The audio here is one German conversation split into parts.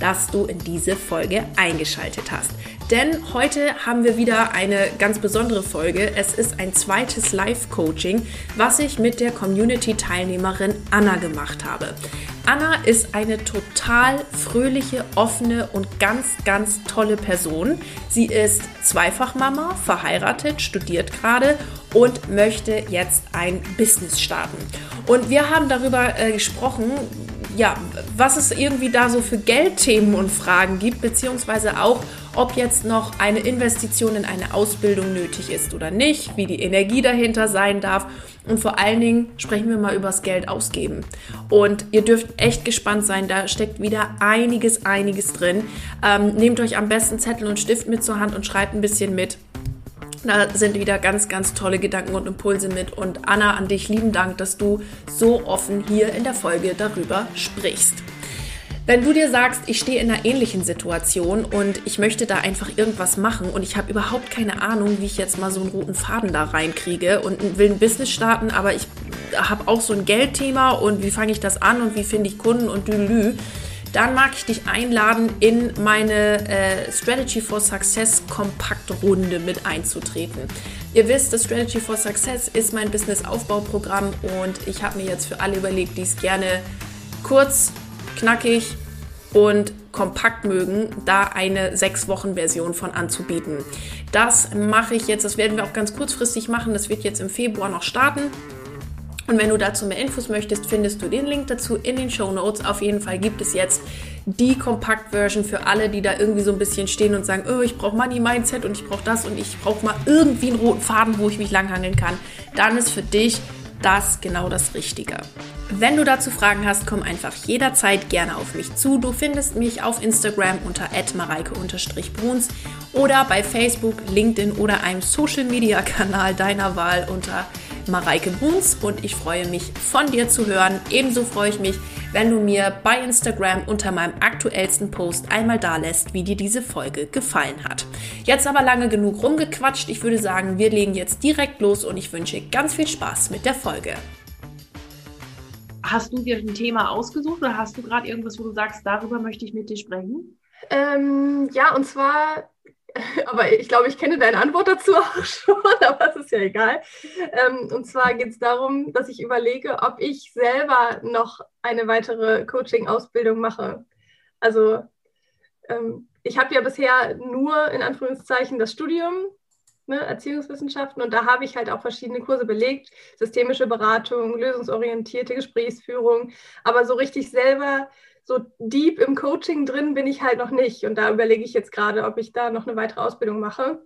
dass du in diese Folge eingeschaltet hast. Denn heute haben wir wieder eine ganz besondere Folge. Es ist ein zweites Live-Coaching, was ich mit der Community-Teilnehmerin Anna gemacht habe. Anna ist eine total fröhliche, offene und ganz, ganz tolle Person. Sie ist Zweifachmama, verheiratet, studiert gerade und möchte jetzt ein Business starten. Und wir haben darüber äh, gesprochen, ja, was es irgendwie da so für Geldthemen und Fragen gibt, beziehungsweise auch, ob jetzt noch eine Investition in eine Ausbildung nötig ist oder nicht, wie die Energie dahinter sein darf und vor allen Dingen sprechen wir mal über das Geld ausgeben. Und ihr dürft echt gespannt sein, da steckt wieder einiges, einiges drin. Ähm, nehmt euch am besten Zettel und Stift mit zur Hand und schreibt ein bisschen mit. Da sind wieder ganz, ganz tolle Gedanken und Impulse mit. Und Anna, an dich lieben Dank, dass du so offen hier in der Folge darüber sprichst. Wenn du dir sagst, ich stehe in einer ähnlichen Situation und ich möchte da einfach irgendwas machen und ich habe überhaupt keine Ahnung, wie ich jetzt mal so einen roten Faden da reinkriege und will ein Business starten, aber ich habe auch so ein Geldthema und wie fange ich das an und wie finde ich Kunden und dülü, dann mag ich dich einladen, in meine äh, Strategy for Success Kompaktrunde mit einzutreten. Ihr wisst, das Strategy for Success ist mein Business-Aufbauprogramm und ich habe mir jetzt für alle überlegt, die es gerne kurz knackig und kompakt mögen, da eine sechs Wochen Version von anzubieten. Das mache ich jetzt, das werden wir auch ganz kurzfristig machen. Das wird jetzt im Februar noch starten. Und wenn du dazu mehr Infos möchtest, findest du den Link dazu in den Show Notes. Auf jeden Fall gibt es jetzt die Kompakt-Version für alle, die da irgendwie so ein bisschen stehen und sagen, oh, ich brauche Money Mindset und ich brauche das und ich brauche mal irgendwie einen roten Faden, wo ich mich langhangeln kann. Dann ist für dich das genau das Richtige. Wenn du dazu Fragen hast, komm einfach jederzeit gerne auf mich zu. Du findest mich auf Instagram unter mareike-bruns oder bei Facebook, LinkedIn oder einem Social-Media-Kanal deiner Wahl unter Bruns und ich freue mich von dir zu hören. Ebenso freue ich mich, wenn du mir bei Instagram unter meinem aktuellsten Post einmal da lässt, wie dir diese Folge gefallen hat. Jetzt aber lange genug rumgequatscht. Ich würde sagen, wir legen jetzt direkt los und ich wünsche ganz viel Spaß mit der Folge. Hast du dir ein Thema ausgesucht oder hast du gerade irgendwas, wo du sagst, darüber möchte ich mit dir sprechen? Ähm, ja, und zwar, aber ich glaube, ich kenne deine Antwort dazu auch schon, aber es ist ja egal. Ähm, und zwar geht es darum, dass ich überlege, ob ich selber noch eine weitere Coaching-Ausbildung mache. Also ähm, ich habe ja bisher nur in Anführungszeichen das Studium ne, Erziehungswissenschaften und da habe ich halt auch verschiedene Kurse belegt, systemische Beratung, lösungsorientierte Gesprächsführung, aber so richtig selber so deep im Coaching drin bin ich halt noch nicht und da überlege ich jetzt gerade, ob ich da noch eine weitere Ausbildung mache.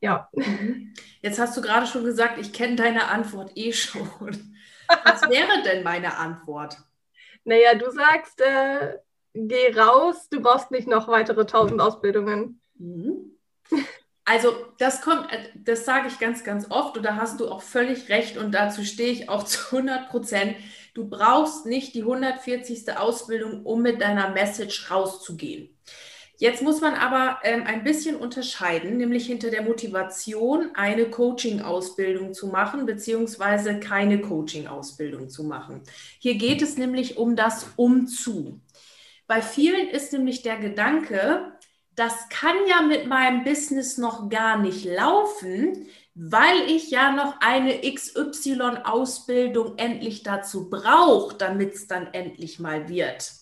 Ja. Mhm. Jetzt hast du gerade schon gesagt, ich kenne deine Antwort eh schon. Was wäre denn meine Antwort? Naja, du sagst, äh, geh raus, du brauchst nicht noch weitere tausend Ausbildungen. Mhm. Also das kommt, äh, das sage ich ganz, ganz oft und da hast du auch völlig recht und dazu stehe ich auch zu 100 Prozent. Du brauchst nicht die 140. Ausbildung, um mit deiner Message rauszugehen. Jetzt muss man aber ähm, ein bisschen unterscheiden, nämlich hinter der Motivation, eine Coaching-Ausbildung zu machen, beziehungsweise keine Coaching-Ausbildung zu machen. Hier geht es nämlich um das Umzu. Bei vielen ist nämlich der Gedanke, das kann ja mit meinem Business noch gar nicht laufen, weil ich ja noch eine XY-Ausbildung endlich dazu brauche, damit es dann endlich mal wird.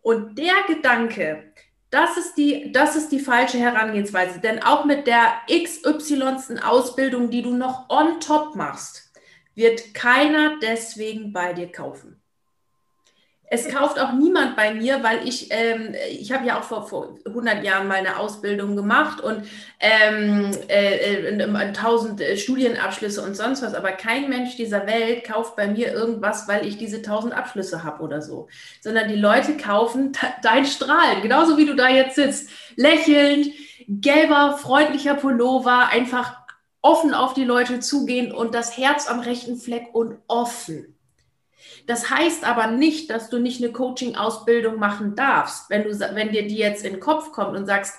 Und der Gedanke, das ist, die, das ist die falsche Herangehensweise, denn auch mit der XY. Ausbildung, die du noch on top machst, wird keiner deswegen bei dir kaufen. Es kauft auch niemand bei mir, weil ich, ähm, ich habe ja auch vor, vor 100 Jahren mal eine Ausbildung gemacht und ähm, äh, äh, tausend äh, Studienabschlüsse und sonst was, aber kein Mensch dieser Welt kauft bei mir irgendwas, weil ich diese tausend Abschlüsse habe oder so, sondern die Leute kaufen dein Strahlen, genauso wie du da jetzt sitzt, lächelnd, gelber, freundlicher Pullover, einfach offen auf die Leute zugehen und das Herz am rechten Fleck und offen. Das heißt aber nicht, dass du nicht eine Coaching-Ausbildung machen darfst. Wenn, du, wenn dir die jetzt in den Kopf kommt und sagst,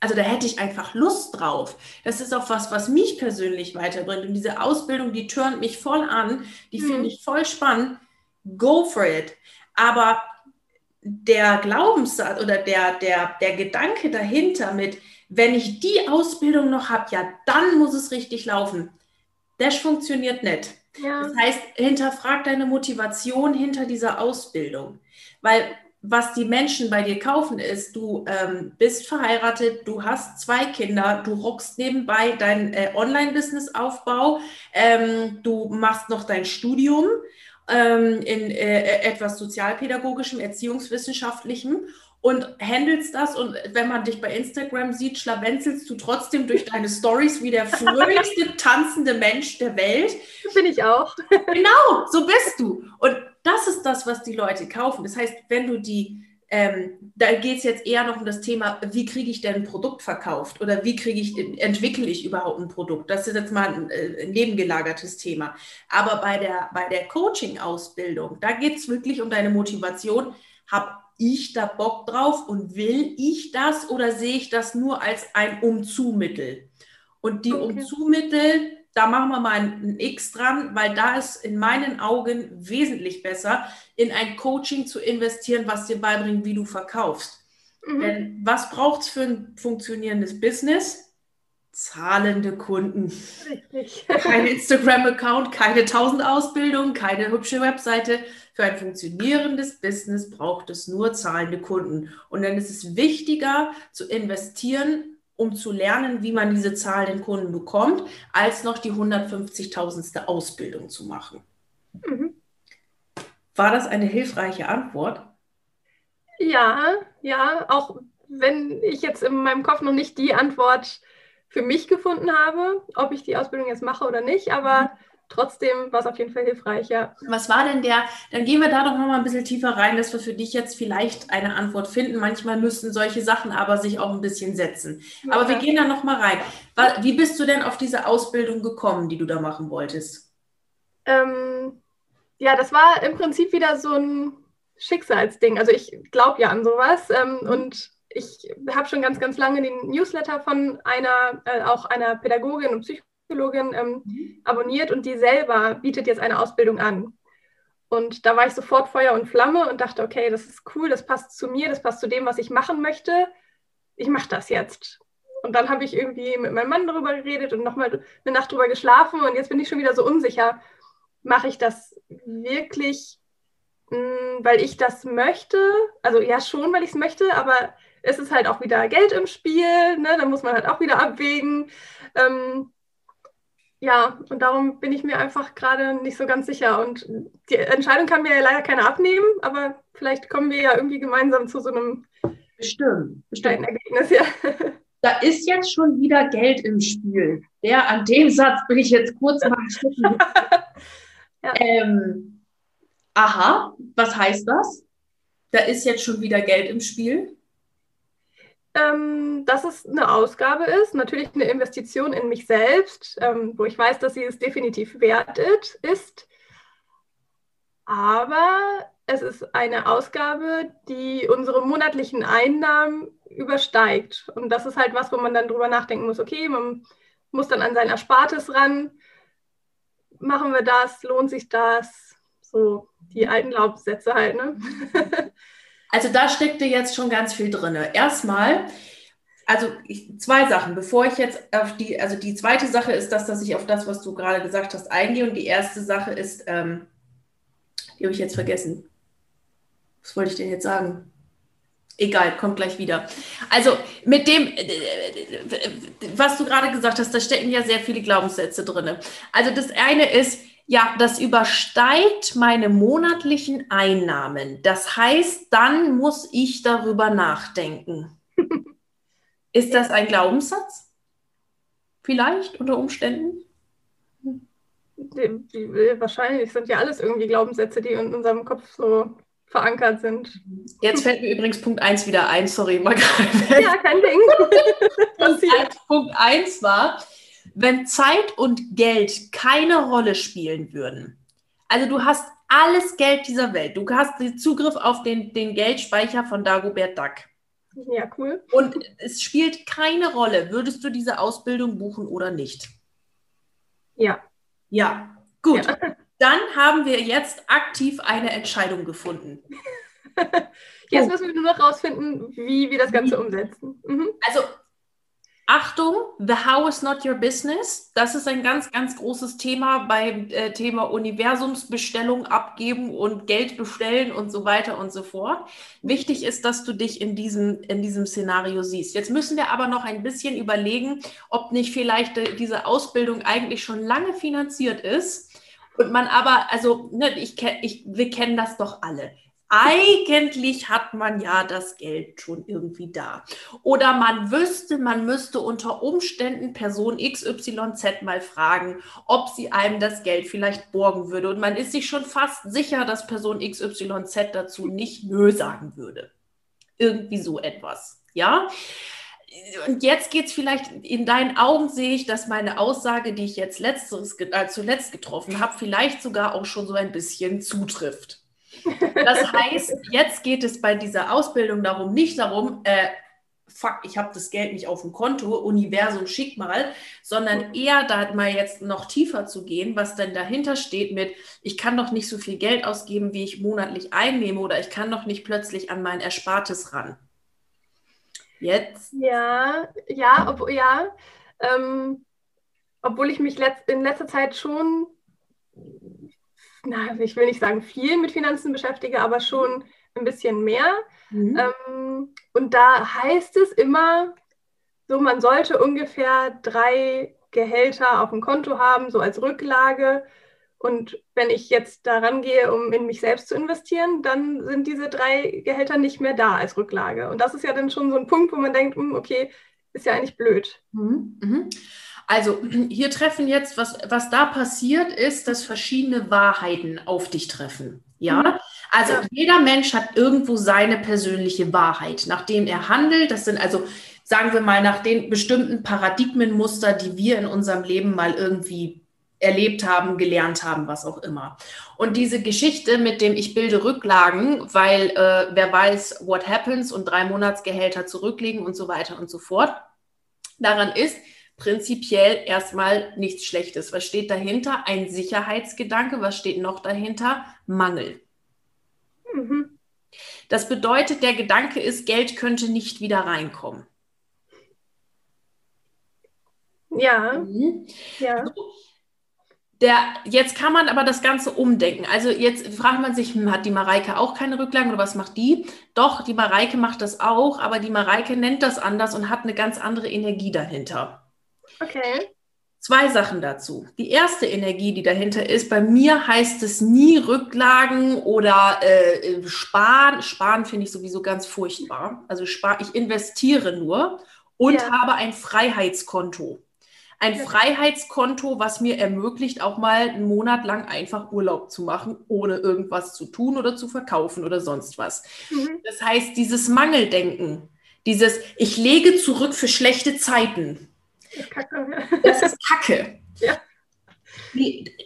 also da hätte ich einfach Lust drauf. Das ist auch was, was mich persönlich weiterbringt. Und diese Ausbildung, die turnt mich voll an, die mhm. finde ich voll spannend. Go for it. Aber der Glaubenssatz oder der, der, der Gedanke dahinter mit, wenn ich die Ausbildung noch habe, ja, dann muss es richtig laufen. Das funktioniert nicht. Ja. Das heißt, hinterfrag deine Motivation hinter dieser Ausbildung. Weil was die Menschen bei dir kaufen, ist, du ähm, bist verheiratet, du hast zwei Kinder, du rockst nebenbei dein äh, Online-Business-Aufbau, ähm, du machst noch dein Studium ähm, in äh, etwas sozialpädagogischem, erziehungswissenschaftlichem und handelst das und wenn man dich bei Instagram sieht, schlawenzelst du trotzdem durch deine Stories wie der fröhlichste tanzende Mensch der Welt. Bin ich auch. genau, so bist du. Und das ist das, was die Leute kaufen. Das heißt, wenn du die, ähm, da geht es jetzt eher noch um das Thema, wie kriege ich denn ein Produkt verkauft oder wie kriege ich, entwickle ich überhaupt ein Produkt? Das ist jetzt mal ein, äh, nebengelagertes Thema. Aber bei der, bei der Coaching-Ausbildung, da geht es wirklich um deine Motivation. Habe ich da Bock drauf und will ich das oder sehe ich das nur als ein Umzumittel? Und die okay. Umzumittel, da machen wir mal ein X dran, weil da ist in meinen Augen wesentlich besser, in ein Coaching zu investieren, was dir beibringt, wie du verkaufst. Mhm. Denn was braucht es für ein funktionierendes Business? Zahlende Kunden. Richtig. Kein Instagram-Account, keine 1000 Ausbildungen, keine hübsche Webseite, für ein funktionierendes Business braucht es nur zahlende Kunden. Und dann ist es wichtiger zu investieren, um zu lernen, wie man diese zahlenden Kunden bekommt, als noch die 150.000. Ausbildung zu machen. Mhm. War das eine hilfreiche Antwort? Ja, ja, auch wenn ich jetzt in meinem Kopf noch nicht die Antwort für mich gefunden habe, ob ich die Ausbildung jetzt mache oder nicht, aber mhm trotzdem war es auf jeden Fall hilfreich, ja. Was war denn der, dann gehen wir da doch nochmal ein bisschen tiefer rein, dass wir für dich jetzt vielleicht eine Antwort finden. Manchmal müssen solche Sachen aber sich auch ein bisschen setzen. Ja. Aber wir gehen da nochmal rein. Wie bist du denn auf diese Ausbildung gekommen, die du da machen wolltest? Ähm, ja, das war im Prinzip wieder so ein Schicksalsding. Also ich glaube ja an sowas ähm, mhm. und ich habe schon ganz, ganz lange den Newsletter von einer, äh, auch einer Pädagogin und Psychologin ähm, mhm. abonniert und die selber bietet jetzt eine Ausbildung an. Und da war ich sofort Feuer und Flamme und dachte, okay, das ist cool, das passt zu mir, das passt zu dem, was ich machen möchte. Ich mache das jetzt. Und dann habe ich irgendwie mit meinem Mann darüber geredet und nochmal eine Nacht drüber geschlafen und jetzt bin ich schon wieder so unsicher. Mache ich das wirklich, mh, hm, weil ich das möchte? Also ja, schon, weil ich es möchte, aber es ist halt auch wieder Geld im Spiel, ne? da muss man halt auch wieder abwägen. Ähm, ja, und darum bin ich mir einfach gerade nicht so ganz sicher. Und die Entscheidung kann mir ja leider keiner abnehmen, aber vielleicht kommen wir ja irgendwie gemeinsam zu so einem bestimmt, bestimmt. Ergebnis. Ja. Da ist jetzt schon wieder Geld im Spiel. Ja, an dem Satz bin ich jetzt kurz mal ja. ähm, Aha, was heißt das? Da ist jetzt schon wieder Geld im Spiel ähm, dass es eine Ausgabe ist, natürlich eine Investition in mich selbst, ähm, wo ich weiß, dass sie es definitiv wert ist. Aber es ist eine Ausgabe, die unsere monatlichen Einnahmen übersteigt. Und das ist halt was, wo man dann drüber nachdenken muss, okay, man muss dann an sein Erspartes ran. Machen wir das? Lohnt sich das? So die alten Glaubenssätze halt, ne? Also da steckte jetzt schon ganz viel drin. Erstmal, also ich, zwei Sachen, bevor ich jetzt auf die, also die zweite Sache ist das, dass ich auf das, was du gerade gesagt hast, eingehe. Und die erste Sache ist, ähm, die habe ich jetzt vergessen. Was wollte ich denn jetzt sagen? Egal, kommt gleich wieder. Also mit dem, was du gerade gesagt hast, da stecken ja sehr viele Glaubenssätze drin. Also das eine ist, ja, das übersteigt meine monatlichen Einnahmen. Das heißt, dann muss ich darüber nachdenken. Ist das ein Glaubenssatz? Vielleicht unter Umständen? Wahrscheinlich sind ja alles irgendwie Glaubenssätze, die in unserem Kopf so verankert sind. Jetzt fällt mir übrigens Punkt 1 wieder ein, sorry, mal gerade. Ja, kein Ding. Punkt 1 war, wenn Zeit und Geld keine Rolle spielen würden, also du hast alles Geld dieser Welt. Du hast den Zugriff auf den, den Geldspeicher von Dagobert Duck. Ja, cool. Und es spielt keine Rolle, würdest du diese Ausbildung buchen oder nicht? Ja. Ja, gut. Ja. Dann haben wir jetzt aktiv eine Entscheidung gefunden. Jetzt müssen wir nur noch rausfinden, wie wir das Ganze umsetzen. Mhm. Also Achtung, the how is not your business. Das ist ein ganz, ganz großes Thema beim äh, Thema Universumsbestellung abgeben und Geld bestellen und so weiter und so fort. Wichtig ist, dass du dich in diesem, in diesem Szenario siehst. Jetzt müssen wir aber noch ein bisschen überlegen, ob nicht vielleicht äh, diese Ausbildung eigentlich schon lange finanziert ist. Und man aber, also, ne, ich, ich, wir kennen das doch alle eigentlich hat man ja das Geld schon irgendwie da. Oder man wüsste, man müsste unter Umständen Person XYZ mal fragen, ob sie einem das Geld vielleicht borgen würde. Und man ist sich schon fast sicher, dass Person XYZ dazu nicht Nö sagen würde. Irgendwie so etwas. Ja? Und jetzt geht es vielleicht, in deinen Augen sehe ich, dass meine Aussage, die ich jetzt letzteres, äh, zuletzt getroffen habe, vielleicht sogar auch schon so ein bisschen zutrifft. Das heißt, jetzt geht es bei dieser Ausbildung darum, nicht darum, äh, fuck, ich habe das Geld nicht auf dem Konto, Universum schick mal, sondern eher da mal jetzt noch tiefer zu gehen, was denn dahinter steht mit, ich kann doch nicht so viel Geld ausgeben, wie ich monatlich einnehme oder ich kann doch nicht plötzlich an mein Erspartes ran. Jetzt? Ja, ja, ob, ja. Ähm, obwohl ich mich letzt, in letzter Zeit schon na, ich will nicht sagen viel mit Finanzen beschäftige, aber schon ein bisschen mehr. Mhm. Ähm, und da heißt es immer, so man sollte ungefähr drei Gehälter auf dem Konto haben, so als Rücklage. Und wenn ich jetzt daran gehe, um in mich selbst zu investieren, dann sind diese drei Gehälter nicht mehr da als Rücklage. Und das ist ja dann schon so ein Punkt, wo man denkt, hm, okay, ist ja eigentlich blöd. Mhm. Mhm. Also hier treffen jetzt, was, was da passiert ist, dass verschiedene Wahrheiten auf dich treffen. Ja, mhm. also jeder Mensch hat irgendwo seine persönliche Wahrheit, nachdem er handelt. Das sind also, sagen wir mal, nach den bestimmten Paradigmenmuster, die wir in unserem Leben mal irgendwie erlebt haben, gelernt haben, was auch immer. Und diese Geschichte mit dem Ich bilde Rücklagen, weil äh, wer weiß, what happens und drei Monatsgehälter zurücklegen und so weiter und so fort, daran ist, prinzipiell erstmal nichts Schlechtes. Was steht dahinter? Ein Sicherheitsgedanke. Was steht noch dahinter? Mangel. Mhm. Das bedeutet, der Gedanke ist, Geld könnte nicht wieder reinkommen. Ja. Mhm. ja. Der, jetzt kann man aber das Ganze umdenken. Also jetzt fragt man sich, hm, hat die Mareike auch keine Rücklagen oder was macht die? Doch, die Mareike macht das auch, aber die Mareike nennt das anders und hat eine ganz andere Energie dahinter. Okay. Zwei Sachen dazu. Die erste Energie, die dahinter ist, bei mir heißt es nie Rücklagen oder äh, sparen. Sparen finde ich sowieso ganz furchtbar. Also spar, ich investiere nur und ja. habe ein Freiheitskonto. Ein ja. Freiheitskonto, was mir ermöglicht, auch mal einen Monat lang einfach Urlaub zu machen, ohne irgendwas zu tun oder zu verkaufen oder sonst was. Mhm. Das heißt, dieses Mangeldenken, dieses Ich lege zurück für schlechte Zeiten Kacke. Das ist Kacke. Ja.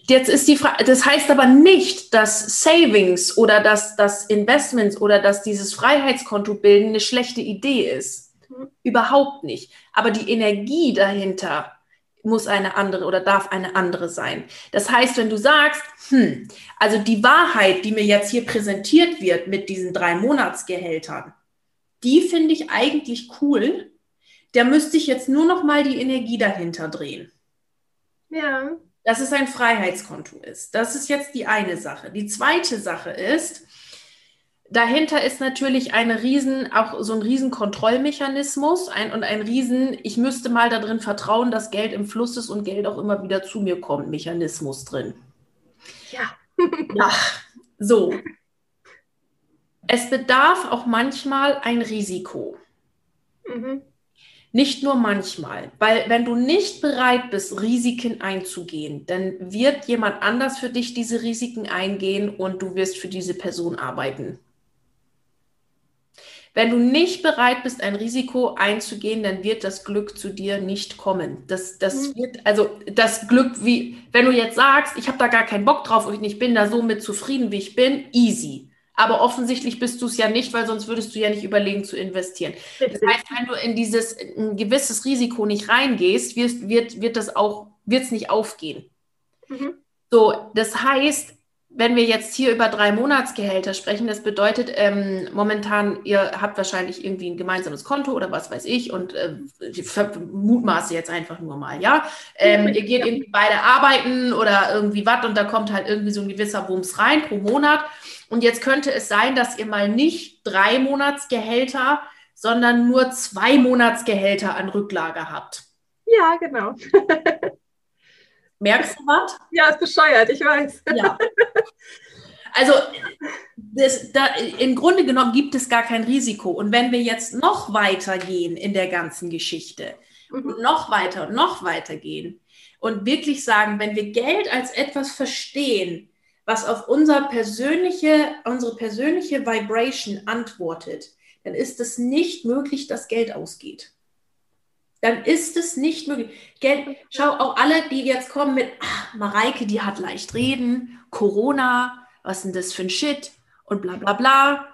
Jetzt ist die Frage, das heißt aber nicht, dass Savings oder dass das Investments oder dass dieses Freiheitskonto bilden eine schlechte Idee ist. Mhm. Überhaupt nicht. Aber die Energie dahinter muss eine andere oder darf eine andere sein. Das heißt, wenn du sagst, hm, also die Wahrheit, die mir jetzt hier präsentiert wird mit diesen drei Monatsgehältern, die finde ich eigentlich cool, der müsste ich jetzt nur noch mal die Energie dahinter drehen. Ja. Dass es ein Freiheitskonto ist. Das ist jetzt die eine Sache. Die zweite Sache ist, dahinter ist natürlich eine riesen, auch so ein riesen Kontrollmechanismus ein, und ein riesen, ich müsste mal darin vertrauen, dass Geld im Fluss ist und Geld auch immer wieder zu mir kommt, Mechanismus drin. Ja. ja, so. Es bedarf auch manchmal ein Risiko. Mhm. Nicht nur manchmal, weil wenn du nicht bereit bist, Risiken einzugehen, dann wird jemand anders für dich diese Risiken eingehen und du wirst für diese Person arbeiten. Wenn du nicht bereit bist, ein Risiko einzugehen, dann wird das Glück zu dir nicht kommen. Das, das mhm. wird, also das Glück, wie, wenn du jetzt sagst, ich habe da gar keinen Bock drauf und ich bin da so mit zufrieden, wie ich bin, easy. Aber offensichtlich bist du es ja nicht, weil sonst würdest du ja nicht überlegen zu investieren. Das heißt, wenn du in dieses ein gewisses Risiko nicht reingehst, wird, wird, wird das auch, wird es nicht aufgehen. Mhm. So, das heißt, wenn wir jetzt hier über drei Monatsgehälter sprechen, das bedeutet ähm, momentan, ihr habt wahrscheinlich irgendwie ein gemeinsames Konto oder was weiß ich und äh, mutmaße jetzt einfach nur mal, ja. Ähm, ihr geht irgendwie beide arbeiten oder irgendwie was und da kommt halt irgendwie so ein gewisser Bums rein pro Monat. Und jetzt könnte es sein, dass ihr mal nicht drei Monatsgehälter, sondern nur zwei Monatsgehälter an Rücklage habt. Ja, genau. Merkst du was? Ja, ist bescheuert, ich weiß. Ja. Also das, da, im Grunde genommen gibt es gar kein Risiko. Und wenn wir jetzt noch weiter gehen in der ganzen Geschichte mhm. und noch weiter und noch weiter gehen und wirklich sagen, wenn wir Geld als etwas verstehen, was auf unser persönliche, unsere persönliche Vibration antwortet, dann ist es nicht möglich, dass Geld ausgeht dann ist es nicht möglich. Geld, schau, auch alle, die jetzt kommen mit, ach, Mareike, die hat leicht reden, Corona, was ist denn das für ein Shit und bla bla bla.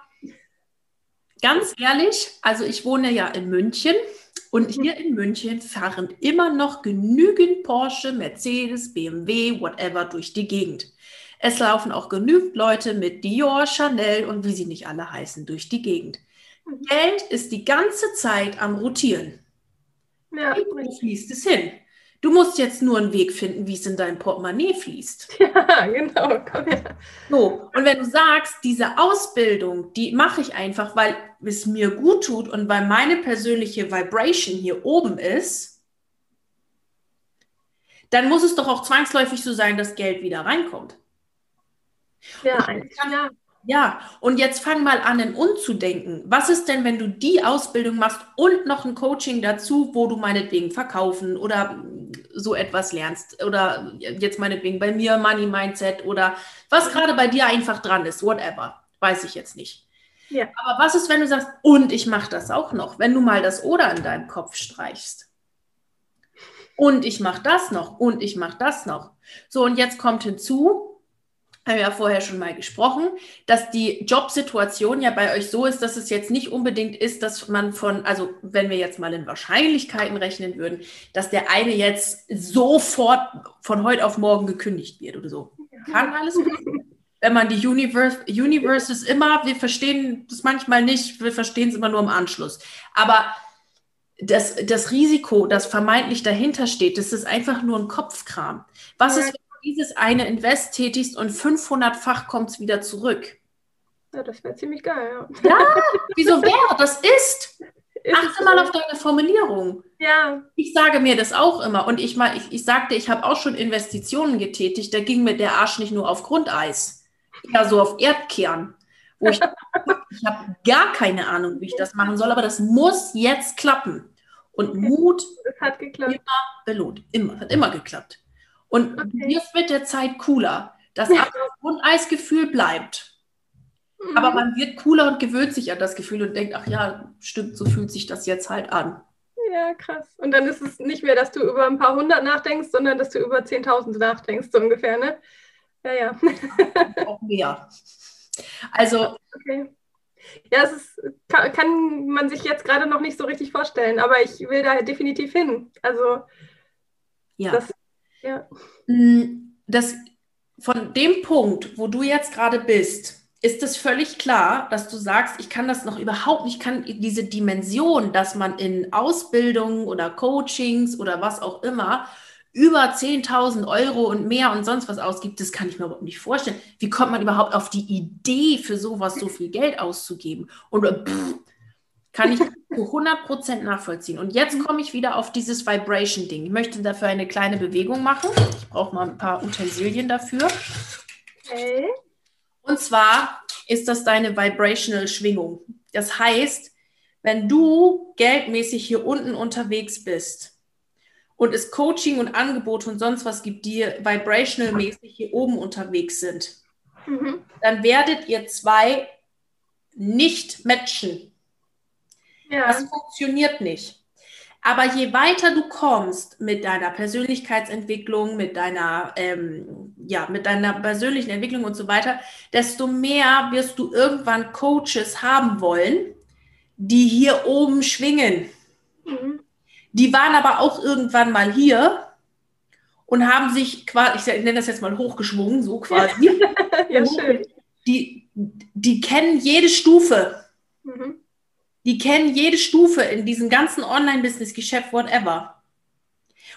Ganz ehrlich, also ich wohne ja in München und hier in München fahren immer noch genügend Porsche, Mercedes, BMW, whatever durch die Gegend. Es laufen auch genügend Leute mit Dior, Chanel und wie sie nicht alle heißen durch die Gegend. Geld ist die ganze Zeit am Rotieren. Ja. Wo fließt es hin? Du musst jetzt nur einen Weg finden, wie es in dein Portemonnaie fließt. Ja, genau. Komm her. So, und wenn du sagst, diese Ausbildung, die mache ich einfach, weil es mir gut tut und weil meine persönliche Vibration hier oben ist, dann muss es doch auch zwangsläufig so sein, dass Geld wieder reinkommt. Ja, eigentlich, ja. Ja, und jetzt fang mal an, in umzudenken. Was ist denn, wenn du die Ausbildung machst und noch ein Coaching dazu, wo du meinetwegen verkaufen oder so etwas lernst? Oder jetzt meinetwegen bei mir Money Mindset oder was gerade bei dir einfach dran ist, whatever. Weiß ich jetzt nicht. Ja. Aber was ist, wenn du sagst, und ich mache das auch noch, wenn du mal das Oder in deinem Kopf streichst? Und ich mache das noch und ich mache das noch. So, und jetzt kommt hinzu, haben wir ja vorher schon mal gesprochen, dass die Jobsituation ja bei euch so ist, dass es jetzt nicht unbedingt ist, dass man von, also wenn wir jetzt mal in Wahrscheinlichkeiten rechnen würden, dass der eine jetzt sofort von heute auf morgen gekündigt wird oder so. Kann alles passieren. Wenn man die Universe, Universes immer, wir verstehen das manchmal nicht, wir verstehen es immer nur im Anschluss. Aber das, das Risiko, das vermeintlich dahinter steht, das ist einfach nur ein Kopfkram. Was ist, dieses eine Invest tätigst und 500-fach kommt es wieder zurück. Ja, das wäre ziemlich geil, ja. Ja, wieso wäre? Das ist. ist Achte mal auf deine Formulierung. Ja. Ich sage mir das auch immer. Und ich, mal, ich, ich sagte, ich habe auch schon Investitionen getätigt. Da ging mir der Arsch nicht nur auf Grundeis, ja so auf Erdkern. Wo ich, ich habe gar keine Ahnung, wie ich das machen soll, aber das muss jetzt klappen. Und Mut hat geklappt. immer belohnt. Immer, hat immer geklappt. Und okay. wird mit der Zeit cooler. Das Grundeisgefühl bleibt. Mhm. Aber man wird cooler und gewöhnt sich an das Gefühl und denkt, ach ja, stimmt, so fühlt sich das jetzt halt an. Ja, krass. Und dann ist es nicht mehr, dass du über ein paar hundert nachdenkst, sondern dass du über zehntausend nachdenkst, so ungefähr, ne? Ja, ja. Auch mehr. Also. Okay. Ja, es ist, kann, kann man sich jetzt gerade noch nicht so richtig vorstellen, aber ich will da definitiv hin. Also, ja. das ja. Mm, das, von dem Punkt, wo du jetzt gerade bist, ist es völlig klar, dass du sagst, ich kann das noch überhaupt nicht, kann diese Dimension, dass man in Ausbildungen oder Coachings oder was auch immer über 10.000 Euro und mehr und sonst was ausgibt, das kann ich mir überhaupt nicht vorstellen. Wie kommt man überhaupt auf die Idee, für sowas so viel Geld auszugeben? Und pff, kann ich zu 100% nachvollziehen. Und jetzt komme ich wieder auf dieses Vibration-Ding. Ich möchte dafür eine kleine Bewegung machen. Ich brauche mal ein paar Utensilien dafür. Okay. Und zwar ist das deine Vibrational Schwingung. Das heißt, wenn du geldmäßig hier unten unterwegs bist und es Coaching und Angebote und sonst was gibt, die vibrational-mäßig hier oben unterwegs sind, mhm. dann werdet ihr zwei nicht matchen Ja. Das funktioniert nicht. Aber je weiter du kommst mit deiner Persönlichkeitsentwicklung, mit deiner, ähm, ja, mit deiner persönlichen Entwicklung und so weiter, desto mehr wirst du irgendwann Coaches haben wollen, die hier oben schwingen. Mhm. Die waren aber auch irgendwann mal hier und haben sich quasi, ich nenne das jetzt mal hochgeschwungen, so quasi. ja, schön. Die, die kennen jede Stufe. Mhm. Die kennen jede Stufe in diesem ganzen Online-Business-Geschäft, whatever.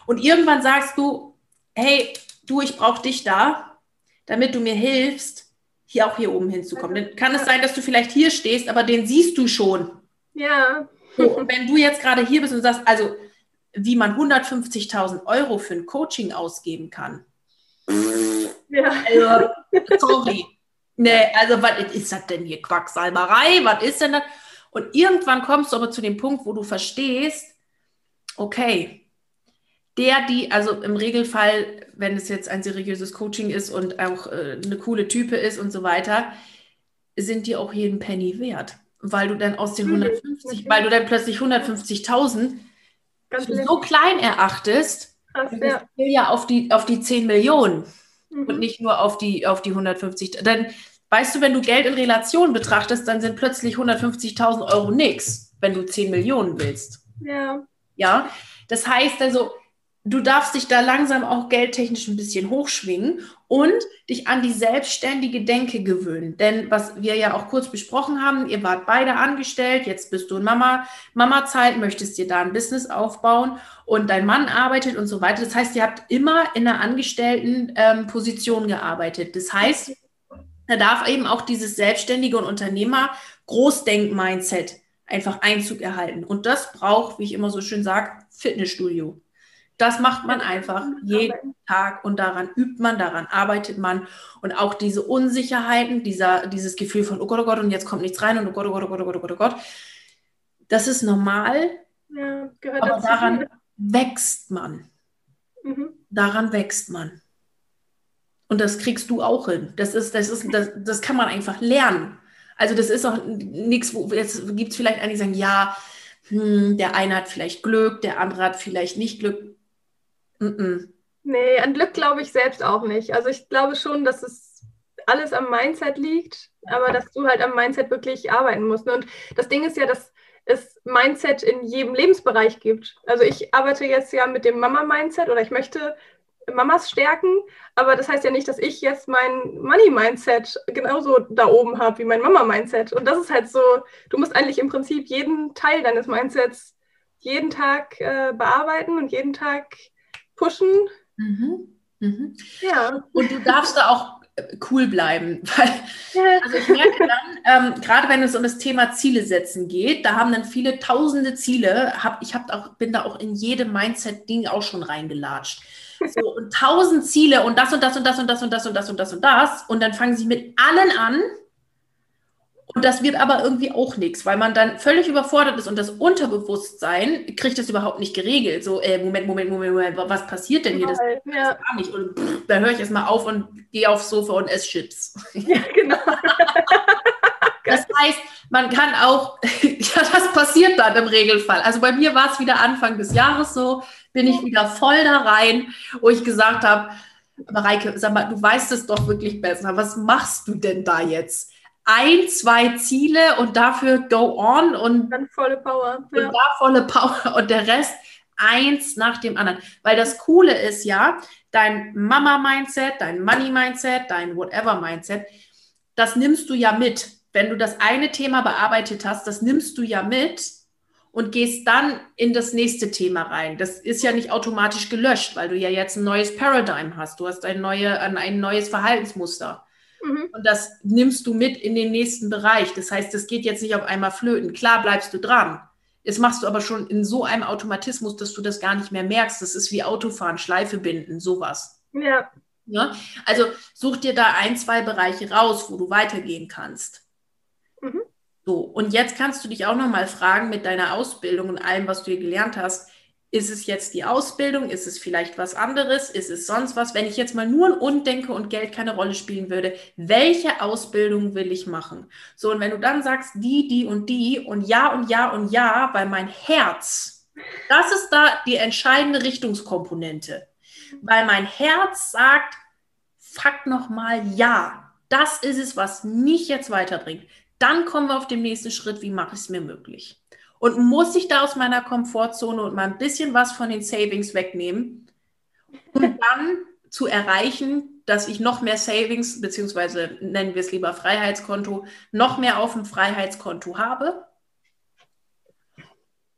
Und irgendwann sagst du, hey, du, ich brauche dich da, damit du mir hilfst, hier auch hier oben hinzukommen. Dann kann es sein, dass du vielleicht hier stehst, aber den siehst du schon. Ja. So, und wenn du jetzt gerade hier bist und sagst, also wie man 150.000 Euro für ein Coaching ausgeben kann. Ja. Also, sorry. Nee, also was ist das denn hier Quacksalberei? Was ist denn das? Und irgendwann kommst du aber zu dem Punkt, wo du verstehst, okay, der, die, also im Regelfall, wenn es jetzt ein seriöses Coaching ist und auch äh, eine coole Type ist und so weiter, sind die auch jeden Penny wert. Weil du dann aus den 150, weil du dann plötzlich 150.000 so klein erachtest, Krass, ja. ja auf die, auf die 10 Millionen mhm. und nicht nur auf die, auf die 150. Dann Weißt du, wenn du Geld in Relation betrachtest, dann sind plötzlich 150.000 Euro nichts, wenn du 10 Millionen willst. Ja. Ja, das heißt also, du darfst dich da langsam auch geldtechnisch ein bisschen hochschwingen und dich an die selbstständige Denke gewöhnen. Denn was wir ja auch kurz besprochen haben, ihr wart beide angestellt, jetzt bist du in Mama, Mama-Zeit, möchtest dir da ein Business aufbauen und dein Mann arbeitet und so weiter. Das heißt, ihr habt immer in einer angestellten ähm, Position gearbeitet. Das heißt, da darf eben auch dieses selbstständige und Unternehmer Großdenk-Mindset einfach Einzug erhalten. Und das braucht, wie ich immer so schön sage, Fitnessstudio. Das macht man einfach jeden Tag und daran übt man, daran arbeitet man. Und auch diese Unsicherheiten, dieser, dieses Gefühl von, oh Gott, oh Gott, und jetzt kommt nichts rein und oh Gott, oh Gott, oh Gott, oh Gott, oh Gott, oh Gott. Das ist normal. Ja, gehört aber daran wächst man. Mhm. Daran wächst man. Und das kriegst du auch hin. Das ist, das ist, das, das kann man einfach lernen. Also das ist auch nichts, wo jetzt gibt es vielleicht einige, die sagen, ja, hm, der eine hat vielleicht Glück, der andere hat vielleicht nicht Glück. Mm -mm. Nee, an Glück glaube ich selbst auch nicht. Also ich glaube schon, dass es alles am Mindset liegt, aber dass du halt am Mindset wirklich arbeiten musst. Und das Ding ist ja, dass es Mindset in jedem Lebensbereich gibt. Also ich arbeite jetzt ja mit dem Mama-Mindset oder ich möchte Mamas stärken, aber das heißt ja nicht, dass ich jetzt mein Money-Mindset genauso da oben habe wie mein Mama-Mindset. Und das ist halt so, du musst eigentlich im Prinzip jeden Teil deines Mindsets jeden Tag äh, bearbeiten und jeden Tag pushen. Mhm. Mhm. Ja. Und du darfst da auch äh, cool bleiben, weil also ich merke dann, ähm, gerade wenn es um das Thema Ziele setzen geht, da haben dann viele tausende Ziele, hab, ich hab auch, bin da auch in jedem Mindset-Ding auch schon reingelatscht. So, und tausend Ziele und das und das und das und das und das und das und das und das. Und dann fangen sie mit allen an. Und das wird aber irgendwie auch nichts, weil man dann völlig überfordert ist und das Unterbewusstsein kriegt das überhaupt nicht geregelt. So, äh, Moment, Moment, Moment, Moment, was passiert denn hier? Das, das ja. gar nicht. Und pff, da höre ich erstmal auf und gehe aufs Sofa und esse Chips. Ja, genau. das heißt, man kann auch, ja, das passiert dann im Regelfall. Also bei mir war es wieder Anfang des Jahres so, bin ich wieder voll da rein, wo ich gesagt habe, Mareike, sag mal, du weißt es doch wirklich besser. Was machst du denn da jetzt? Ein, zwei Ziele und dafür go on und dann volle Power. Ja. Und da volle Power und der Rest eins nach dem anderen. Weil das Coole ist ja, dein Mama-Mindset, dein Money-Mindset, dein Whatever-Mindset, das nimmst du ja mit. Wenn du das eine Thema bearbeitet hast, das nimmst du ja mit und gehst dann in das nächste Thema rein. Das ist ja nicht automatisch gelöscht, weil du ja jetzt ein neues Paradigm hast. Du hast ein, neue, ein neues Verhaltensmuster. Mhm. Und das nimmst du mit in den nächsten Bereich. Das heißt, das geht jetzt nicht auf einmal flöten. Klar bleibst du dran. Das machst du aber schon in so einem Automatismus, dass du das gar nicht mehr merkst. Das ist wie Autofahren, Schleife binden, sowas. Ja. ja? Also such dir da ein, zwei Bereiche raus, wo du weitergehen kannst. Mhm. So, und jetzt kannst du dich auch noch mal fragen mit deiner Ausbildung und allem, was du hier gelernt hast, Ist es jetzt die Ausbildung? Ist es vielleicht was anderes? Ist es sonst was? Wenn ich jetzt mal nur an und denke und Geld keine Rolle spielen würde, welche Ausbildung will ich machen? So, und wenn du dann sagst, die, die und die und ja und ja und ja, weil mein Herz, das ist da die entscheidende Richtungskomponente. Weil mein Herz sagt, fuck nochmal ja. Das ist es, was mich jetzt weiterbringt. Dann kommen wir auf den nächsten Schritt, wie mache ich es mir möglich? Und muss ich da aus meiner Komfortzone und mal ein bisschen was von den Savings wegnehmen, um dann zu erreichen, dass ich noch mehr Savings, beziehungsweise nennen wir es lieber Freiheitskonto, noch mehr auf dem Freiheitskonto habe?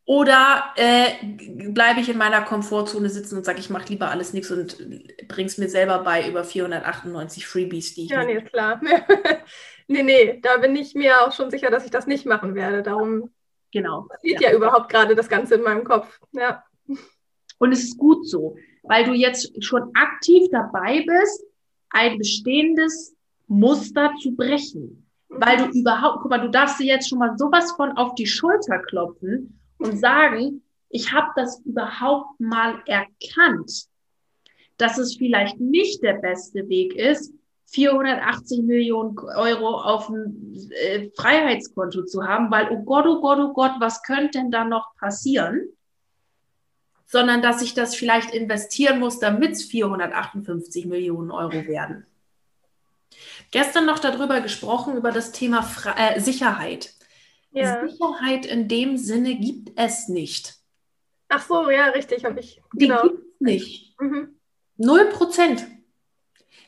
Oder äh, bleibe ich in meiner Komfortzone sitzen und sage, ich mache lieber alles nichts und bringe es mir selber bei über 498 Freebies, die ich. Ja, nee, klar. nee, nee, da bin ich mir auch schon sicher, dass ich das nicht machen werde. Darum genau. passiert ja. ja überhaupt gerade das Ganze in meinem Kopf. Ja. Und es ist gut so, weil du jetzt schon aktiv dabei bist, ein bestehendes Muster zu brechen. Weil du mhm. überhaupt, guck mal, du darfst dir jetzt schon mal sowas von auf die Schulter klopfen und sagen, ich habe das überhaupt mal erkannt, dass es vielleicht nicht der beste Weg ist, 480 Millionen Euro auf dem äh, Freiheitskonto zu haben, weil, oh Gott, oh Gott, oh Gott, was könnte denn da noch passieren? Sondern dass ich das vielleicht investieren muss, damit es 458 Millionen Euro werden. Gestern noch darüber gesprochen, über das Thema Fre äh, Sicherheit. Ja. Sicherheit in dem Sinne gibt es nicht. Ach so, ja, richtig, habe ich. Genau. Die gibt es nicht. Mhm. Null Prozent.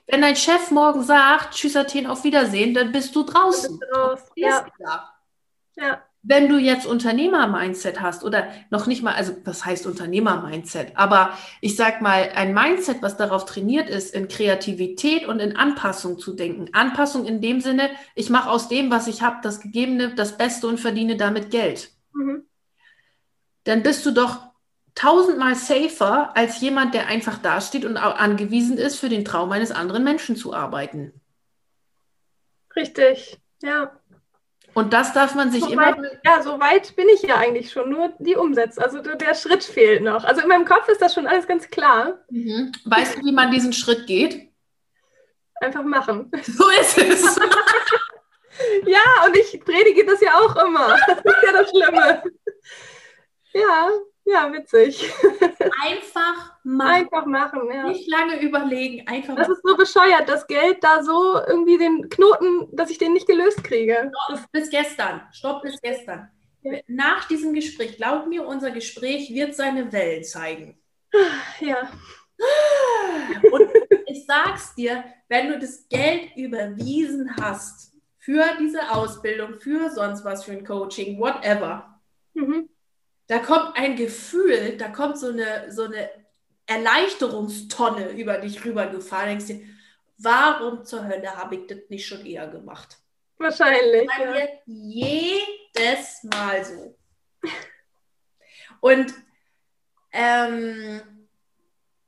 Wenn dein Chef morgen sagt, tschüss Athen, auf Wiedersehen, dann bist du draußen. Bist du raus. Ja. ja. Wenn du jetzt Unternehmer-Mindset hast oder noch nicht mal, also was heißt Unternehmer-Mindset? Aber ich sag mal, ein Mindset, was darauf trainiert ist, in Kreativität und in Anpassung zu denken. Anpassung in dem Sinne, ich mache aus dem, was ich habe, das Gegebene, das Beste und verdiene damit Geld. Mhm. Dann bist du doch tausendmal safer als jemand, der einfach dasteht und angewiesen ist, für den Traum eines anderen Menschen zu arbeiten. Richtig, ja. Und das darf man sich so immer. Weit, ja, so weit bin ich ja eigentlich schon, nur die Umsetzung. Also der Schritt fehlt noch. Also in meinem Kopf ist das schon alles ganz klar. Mhm. Weißt du, wie man diesen Schritt geht? Einfach machen. So ist es. ja, und ich predige das ja auch immer. Das ist ja das Schlimme. Ja, ja, witzig. Einfach machen. Einfach machen, ja. Nicht lange überlegen, einfach Das ist so bescheuert, das Geld da so irgendwie den Knoten, dass ich den nicht gelöst kriege. Stopp bis gestern. Stopp bis gestern. Ja. Nach diesem Gespräch, glaub mir, unser Gespräch wird seine Wellen zeigen. Ja. Und ich sag's dir, wenn du das Geld überwiesen hast für diese Ausbildung, für sonst was, für ein Coaching, whatever, mhm da kommt ein Gefühl, da kommt so eine, so eine Erleichterungstonne über dich rübergefahren. Denkst dir, warum zur Hölle habe ich das nicht schon eher gemacht? Wahrscheinlich. Bei ja. jedes Mal so. Und ähm,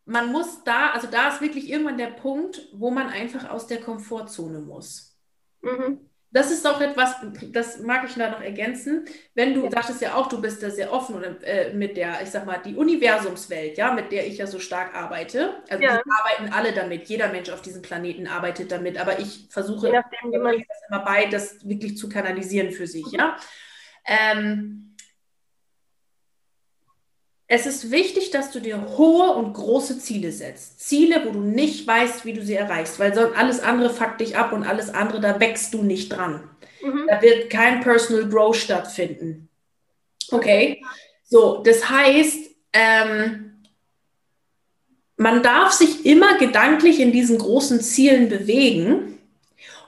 man muss da, also da ist wirklich irgendwann der Punkt, wo man einfach aus der Komfortzone muss. Mhm das ist auch etwas, das mag ich da noch ergänzen. Wenn du ja. sagtest ja auch, du bist da sehr offen oder, äh, mit der, ich sag mal, die Universumswelt, ja, mit der ich ja so stark arbeite. Also ja. wir arbeiten alle damit. Jeder Mensch auf diesem Planeten arbeitet damit. Aber ich versuche nachdem, immer bei, das wirklich zu kanalisieren für sich, ja. Ähm, es ist wichtig, dass du dir hohe und große Ziele setzt. Ziele, wo du nicht weißt, wie du sie erreichst, weil sonst alles andere fuckt dich ab und alles andere, da wächst du nicht dran. Mhm. Da wird kein Personal Growth stattfinden. Okay? So, das heißt, ähm, man darf sich immer gedanklich in diesen großen Zielen bewegen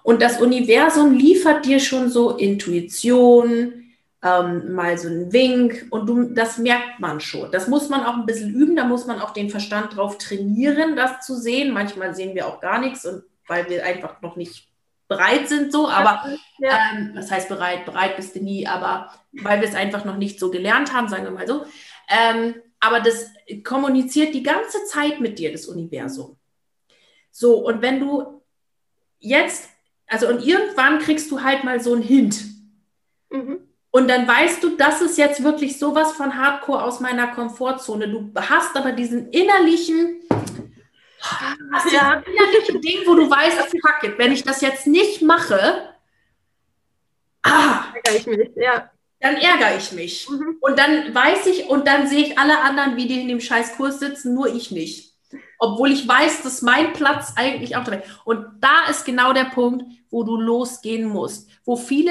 und das Universum liefert dir schon so Intuition, ähm, mal so ein Wink und du, das merkt man schon. Das muss man auch ein bisschen üben, da muss man auch den Verstand drauf trainieren, das zu sehen. Manchmal sehen wir auch gar nichts und weil wir einfach noch nicht bereit sind so, aber ja. ähm, was heißt bereit? Bereit bist du nie, aber weil wir es einfach noch nicht so gelernt haben, sagen wir mal so. Ähm, aber das kommuniziert die ganze Zeit mit dir, das Universum. So, und wenn du jetzt, also und irgendwann kriegst du halt mal so einen Hint. Mhm. Und dann weißt du, das ist jetzt wirklich sowas von Hardcore aus meiner Komfortzone. Du hast aber diesen innerlichen, hast ja. innerlichen Ding, wo du weißt, fuck it, wenn ich das jetzt nicht mache, ah, ärgere ich mich, ja. Dann ärgere ich mich. Mhm. Und dann weiß ich, und dann sehe ich alle anderen, wie die in dem scheiß Kurs sitzen, nur ich nicht. Obwohl ich weiß, dass mein Platz eigentlich auch dabei Und da ist genau der Punkt, wo du losgehen musst. Wo viele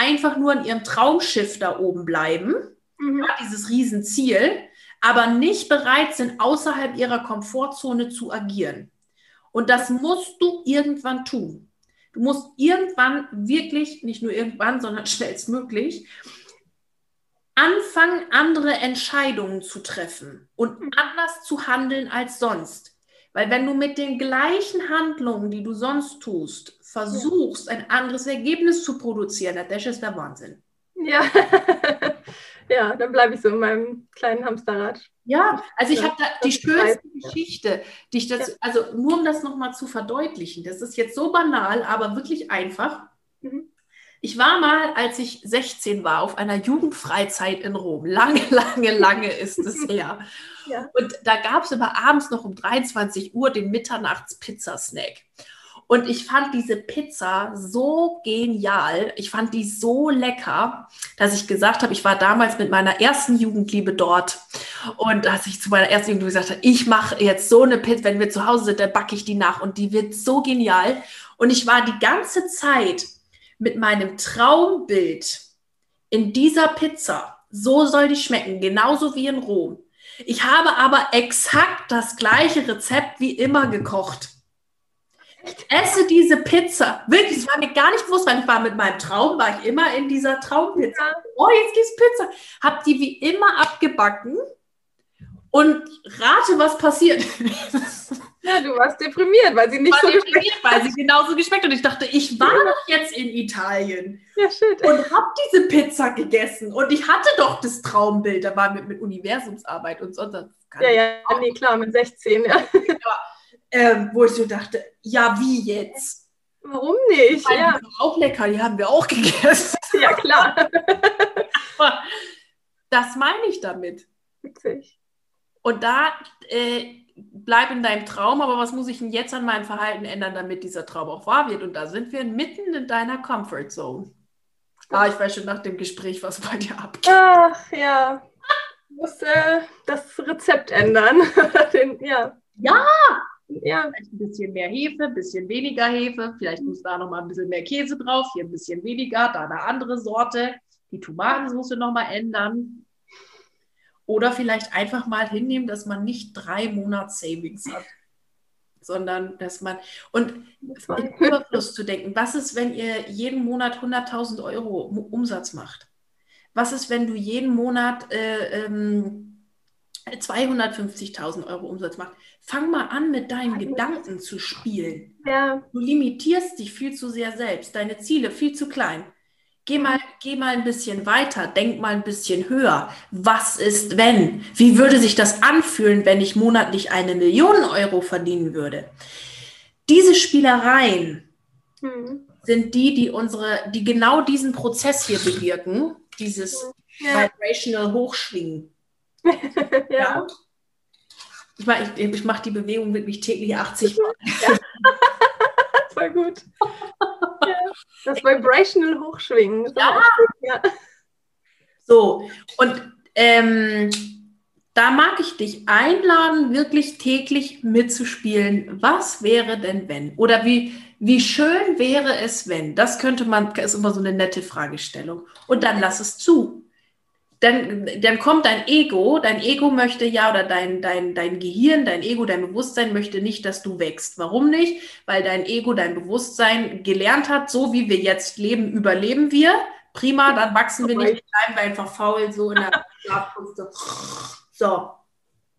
einfach nur in ihrem Traumschiff da oben bleiben, mhm. ja, dieses Riesenziel, aber nicht bereit sind, außerhalb ihrer Komfortzone zu agieren. Und das musst du irgendwann tun. Du musst irgendwann wirklich, nicht nur irgendwann, sondern schnellstmöglich, anfangen, andere Entscheidungen zu treffen und mhm. anders zu handeln als sonst. Weil wenn du mit den gleichen Handlungen, die du sonst tust, versuchst, ein anderes Ergebnis zu produzieren, das ist der Wahnsinn. Ja, ja dann bleibe ich so in meinem kleinen Hamsterrad. Ja, also ich ja, habe da die schönste Geschichte, die ich das, ja. also nur um das nochmal zu verdeutlichen, das ist jetzt so banal, aber wirklich einfach. Ich war mal, als ich 16 war, auf einer Jugendfreizeit in Rom. Lange, lange, lange ist es her. Ja. Und da gab es immer abends noch um 23 Uhr den Mitternachts-Pizza-Snack. Und ich fand diese Pizza so genial. Ich fand die so lecker, dass ich gesagt habe, ich war damals mit meiner ersten Jugendliebe dort. Und als ich zu meiner ersten Jugendliebe gesagt habe, ich mache jetzt so eine Pizza, wenn wir zu Hause sind, dann backe ich die nach. Und die wird so genial. Und ich war die ganze Zeit mit meinem Traumbild in dieser Pizza. So soll die schmecken, genauso wie in Rom. Ich habe aber exakt das gleiche Rezept wie immer gekocht. Ich esse diese Pizza. Wirklich, es war mir gar nicht bewusst, weil ich war mit meinem Traum, war ich immer in dieser Traumpizza. Oh, jetzt gibt's Pizza. Hab die wie immer abgebacken und rate, was passiert. Ja, du warst deprimiert, weil sie nicht war so deprimiert, weil sie genauso geschmeckt und ich dachte, ich war doch jetzt in Italien ja, shit. und habe diese Pizza gegessen und ich hatte doch das Traumbild, da war mit, mit Universumsarbeit und sonst. Ja, ja, nee, klar, mit 16, ja. Aber, ähm, wo ich so dachte, ja, wie jetzt? Warum nicht? Weil ja. Die auch lecker, die haben wir auch gegessen. Ja, klar. Das meine ich damit. Witzig. Und da äh, bleib in deinem Traum, aber was muss ich denn jetzt an meinem Verhalten ändern, damit dieser Traum auch wahr wird? Und da sind wir mitten in deiner Comfort Zone. Ah, ich weiß schon nach dem Gespräch, was bei dir abgeht. Ach, ja. Ich muss äh, das Rezept ändern. Den, ja. Ja! Ja. Vielleicht ein bisschen mehr Hefe, ein bisschen weniger Hefe. Vielleicht muss da noch mal ein bisschen mehr Käse drauf, hier ein bisschen weniger, da eine andere Sorte. Die Tomatensauce noch mal ändern. Oder vielleicht einfach mal hinnehmen, dass man nicht drei Monats Savings hat, sondern dass man und im Überfluss zu denken. Was ist, wenn ihr jeden Monat 100.000 Euro Umsatz macht? Was ist, wenn du jeden Monat äh, ähm, 250.000 Euro Umsatz machst? Fang mal an, mit deinen Gedanken zu spielen. Ja. Du limitierst dich viel zu sehr selbst, deine Ziele viel zu klein. Geh mal, geh mal ein bisschen weiter, denk mal ein bisschen höher. Was ist, wenn? Wie würde sich das anfühlen, wenn ich monatlich eine Million Euro verdienen würde? Diese Spielereien hm. sind die, die unsere, die genau diesen Prozess hier bewirken, dieses ja. vibrational Hochschwingen. ja. ja. Ich mache ich, ich mach die Bewegung wirklich täglich 80 Mal. Ja. Voll gut. Das Vibrational Hochschwingen. Ja. ja. So, und ähm, da mag ich dich einladen, wirklich täglich mitzuspielen. Was wäre denn, wenn? Oder wie, wie schön wäre es, wenn? Das könnte man, ist immer so eine nette Fragestellung. Und dann lass es zu dann, dann kommt dein Ego, dein Ego möchte ja, oder dein, dein, dein Gehirn, dein Ego, dein Bewusstsein möchte nicht, dass du wächst. Warum nicht? Weil dein Ego, dein Bewusstsein gelernt hat, so wie wir jetzt leben, überleben wir. Prima, dann wachsen wir nicht, bleiben wir einfach faul, so in der Schlafkunst. So.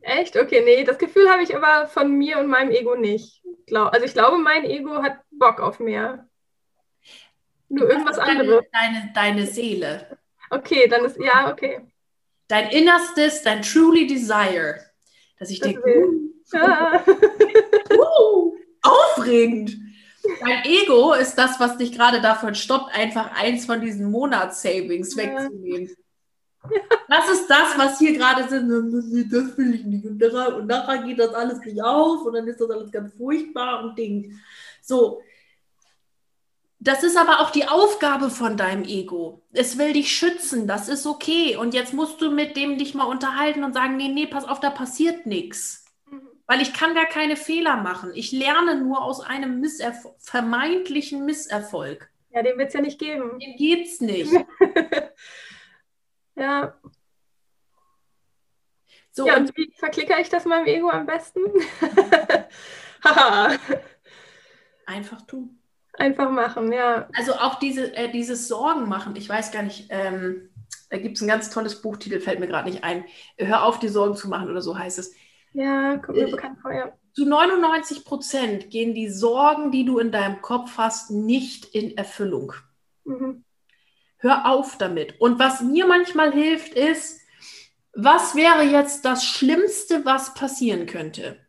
Echt? Okay, nee, das Gefühl habe ich aber von mir und meinem Ego nicht. Also ich glaube, mein Ego hat Bock auf mehr. Nur irgendwas anderes. Deine, deine Seele. Okay, dann ist, ja, okay. Dein Innerstes, dein truly desire. Dass ich denke, uh, ja. uh, aufregend. Dein Ego ist das, was dich gerade davon stoppt, einfach eins von diesen Monatssavings Ja. wegzunehmen. Das ist das, was hier gerade sind. Das will ich nicht. Und nachher, und nachher geht das alles nicht auf und dann ist das alles ganz furchtbar und Ding. So. Das ist aber auch die Aufgabe von deinem Ego. Es will dich schützen, das ist okay. Und jetzt musst du mit dem dich mal unterhalten und sagen, nee, nee, pass auf, da passiert nichts. Weil ich kann gar keine Fehler machen. Ich lerne nur aus einem Misserf vermeintlichen Misserfolg. Ja, den wird es ja nicht geben. Dem geht's nicht. Ja. So, ja, und und wie verklicke ich das meinem Ego am besten? Haha, einfach tun. Einfach machen, ja. Also auch diese, äh, dieses Sorgen machen, ich weiß gar nicht, ähm, da gibt es ein ganz tolles Buchtitel, fällt mir gerade nicht ein. Hör auf, die Sorgen zu machen oder so heißt es. Ja, kommt mir Äh, bekannt vor, ja. Zu 99 Prozent gehen die Sorgen, die du in deinem Kopf hast, nicht in Erfüllung. Mhm. Hör auf damit. Und was mir manchmal hilft, ist, was wäre jetzt das Schlimmste, was passieren könnte?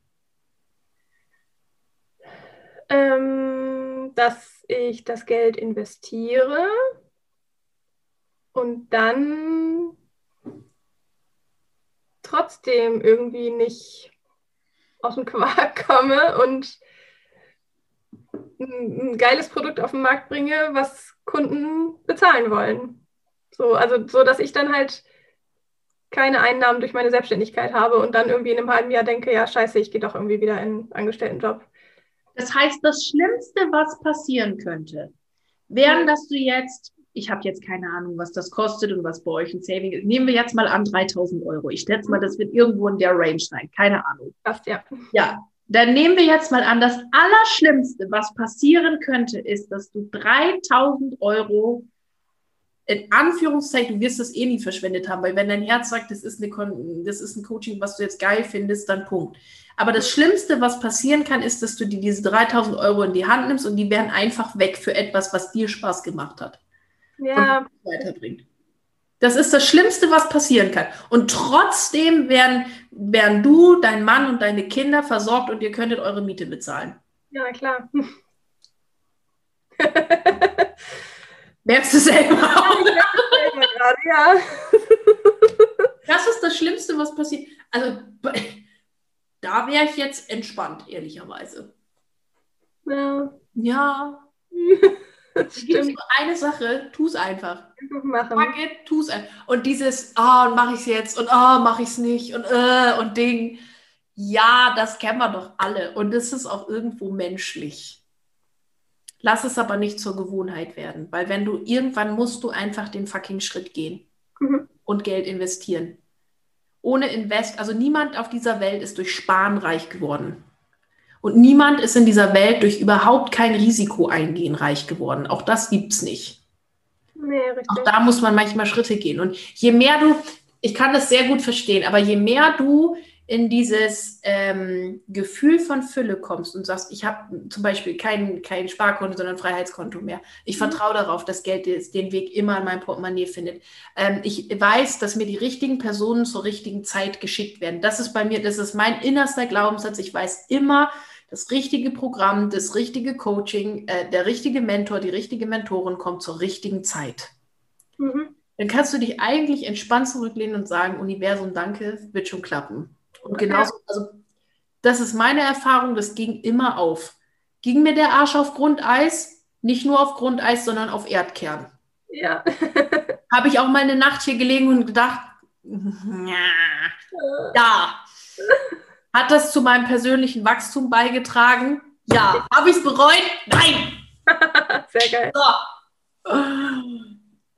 Ähm, dass ich das Geld investiere und dann trotzdem irgendwie nicht aus dem Quark komme und ein, geiles Produkt auf den Markt bringe, was Kunden bezahlen wollen. So, also so, dass ich dann halt keine Einnahmen durch meine Selbstständigkeit habe und dann irgendwie in einem halben Jahr denke, ja, scheiße, ich gehe doch irgendwie wieder in einen Angestelltenjob. Das heißt, das Schlimmste, was passieren könnte, wären, dass du jetzt, ich habe jetzt keine Ahnung, was das kostet und was bei euch ein Saving ist. Nehmen wir jetzt mal an 3000 Euro. Ich schätze mal, das wird irgendwo in der Range sein. Keine Ahnung. Passt, ja. Ja, dann nehmen wir jetzt mal an, das Allerschlimmste, was passieren könnte, ist, dass du 3000 Euro in Anführungszeichen, du wirst das eh nie verschwendet haben, weil wenn dein Herz sagt, das ist, eine das ist ein Coaching, was du jetzt geil findest, dann Punkt. Aber das Schlimmste, was passieren kann, ist, dass du dir diese 3000 Euro in die Hand nimmst und die werden einfach weg für etwas, was dir Spaß gemacht hat Ja, und weiterbringt. Das ist das Schlimmste, was passieren kann. Und trotzdem werden, werden du, dein Mann und deine Kinder versorgt und ihr könntet eure Miete bezahlen. ja, klar. Merkst du selber auch? gerade, ja. Das ist das Schlimmste, was passiert. Also da wäre ich jetzt entspannt, ehrlicherweise. Ja, Ja, das es gibt stimmt. nur eine Sache, tu es einfach. Einfach machen. Fuck it, tu es einfach. Und dieses, ah, und mache ich es jetzt und ah, mache ich es nicht und äh, und Ding. Ja, das kennen wir doch alle. Und es ist auch irgendwo menschlich. Lass es aber nicht zur Gewohnheit werden, weil wenn du irgendwann musst du einfach den fucking Schritt gehen Mhm. und Geld investieren. Ohne Invest, also niemand auf dieser Welt ist durch Sparen reich geworden. Und niemand ist in dieser Welt durch überhaupt kein Risiko eingehen reich geworden. Auch das gibt's nicht. Nee. Auch da muss man manchmal Schritte gehen. Und je mehr du, ich kann das sehr gut verstehen, aber je mehr du in dieses ähm, Gefühl von Fülle kommst und sagst, ich habe zum Beispiel kein, kein Sparkonto, sondern ein Freiheitskonto mehr. Ich Mhm. vertraue darauf, dass Geld den Weg immer in mein Portemonnaie findet. Ähm, ich weiß, dass mir die richtigen Personen zur richtigen Zeit geschickt werden. Das ist bei mir, das ist mein innerster Glaubenssatz. Ich weiß immer, das richtige Programm, das richtige Coaching, äh, der richtige Mentor, die richtige Mentorin kommt zur richtigen Zeit Mhm. dann kannst du dich eigentlich entspannt zurücklehnen und sagen, Universum, danke, wird schon klappen. Und genauso, also das ist meine Erfahrung, das ging immer auf. Ging mir der Arsch auf Grundeis, nicht nur auf Grundeis, sondern auf Erdkern. Ja. Habe ich auch mal eine Nacht hier gelegen und gedacht, ja, ja. Hat das zu meinem persönlichen Wachstum beigetragen? Ja. Habe ich es bereut? Nein. Sehr geil. So.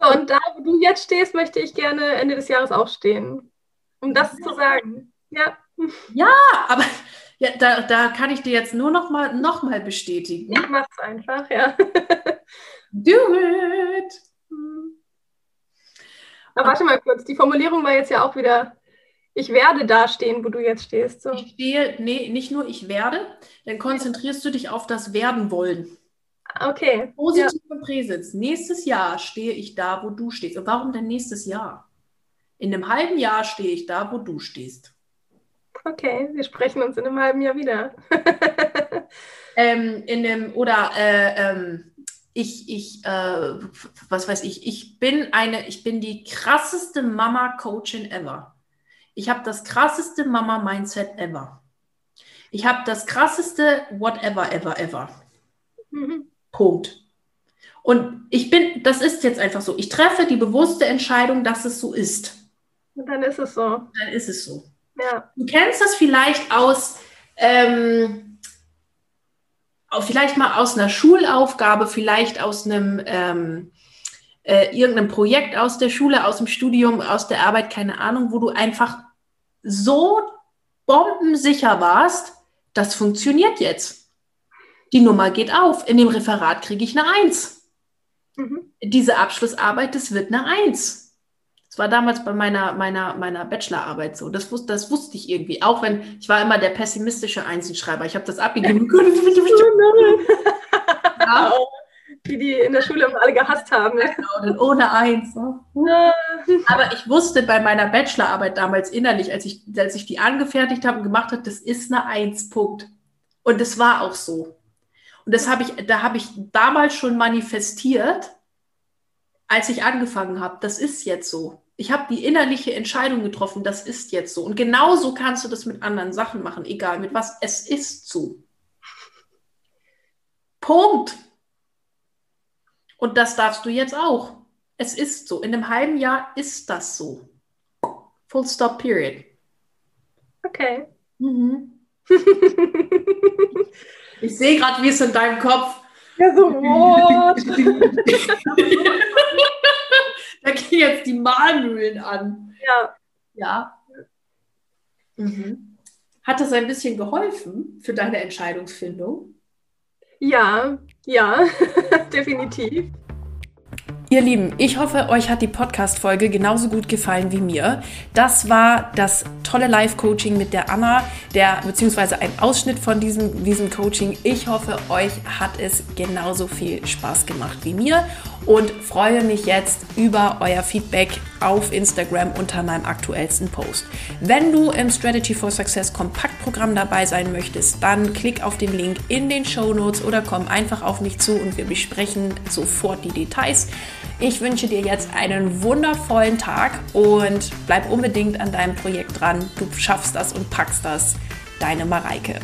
So, und da, wo du jetzt stehst, möchte ich gerne Ende des Jahres auch stehen. Um das zu sagen. Ja. Aber ja, da, da kann ich dir jetzt nur noch mal, noch mal bestätigen. Ich mach's einfach, ja. Do it! Aber warte mal kurz, die Formulierung war jetzt ja auch wieder, ich werde da stehen, wo du jetzt stehst. So. Ich stehe, nee, nicht nur ich werde, dann konzentrierst du dich auf das Werden wollen. Okay. Positiv und Präsens. Nächstes Jahr stehe ich da, wo du stehst. Und warum denn nächstes Jahr? In einem halben Jahr stehe ich da, wo du stehst. Okay, wir sprechen uns in einem halben Jahr wieder. ähm, in einem, oder äh, ähm, ich, ich, äh, was weiß ich, ich bin eine, ich bin die krasseste Mama-Coachin ever. Ich habe das krasseste Mama-Mindset ever. Ich habe das krasseste whatever, ever, ever. Mhm. Punkt. Und ich bin, das ist jetzt einfach so. Ich treffe die bewusste Entscheidung, dass es so ist. Und dann ist es so. Dann ist es so. Ja. Du kennst das vielleicht aus, ähm, vielleicht mal aus einer Schulaufgabe, vielleicht aus einem ähm, äh, irgendeinem Projekt aus der Schule, aus dem Studium, aus der Arbeit, keine Ahnung, wo du einfach so bombensicher warst, das funktioniert jetzt. Die Nummer geht auf. In dem Referat kriege ich eine Eins. Mhm. Diese Abschlussarbeit, das wird eine Eins. Das war damals bei meiner, meiner, meiner Bachelorarbeit so. Das, wus das wusste ich irgendwie. Auch wenn ich war immer der pessimistische Einzelschreiber. Ich habe das abgegeben. ja. Die, die in der Schule immer alle gehasst haben. Ne? Genau, ohne eins. Ne? Aber ich wusste bei meiner Bachelorarbeit damals innerlich, als ich, als ich die angefertigt habe und gemacht habe, das ist eine Eins, Punkt. Und das war auch so. Und das habe ich, da habe ich damals schon manifestiert, als ich angefangen habe. Das ist jetzt so ich habe die innerliche Entscheidung getroffen, das ist jetzt so. Und genauso kannst du das mit anderen Sachen machen, egal mit was. Es ist so. Punkt. Und das darfst du jetzt auch. Es ist so. In einem halben Jahr ist das so. Full stop, period. Okay. Mhm. ich sehe gerade, wie es in deinem Kopf. Ja, so. da gehen jetzt die Mahlmühlen an. Ja. Ja. Mhm. Hat das ein bisschen geholfen für deine Entscheidungsfindung? Ja, ja, definitiv. Ihr Lieben, ich hoffe, euch hat die Podcast-Folge genauso gut gefallen wie mir. Das war das tolle Live-Coaching mit der Anna, der, beziehungsweise ein Ausschnitt von diesem, diesem Coaching. Ich hoffe, euch hat es genauso viel Spaß gemacht wie mir und freue mich jetzt über euer Feedback auf Instagram unter meinem aktuellsten Post. Wenn du im Strategy for Success Kompaktprogramm dabei sein möchtest, dann klick auf den Link in den Show Notes oder komm einfach auf mich zu und wir besprechen sofort die Details. Ich wünsche dir jetzt einen wundervollen Tag und bleib unbedingt an deinem Projekt dran. Du schaffst das und packst das. Deine Mareike.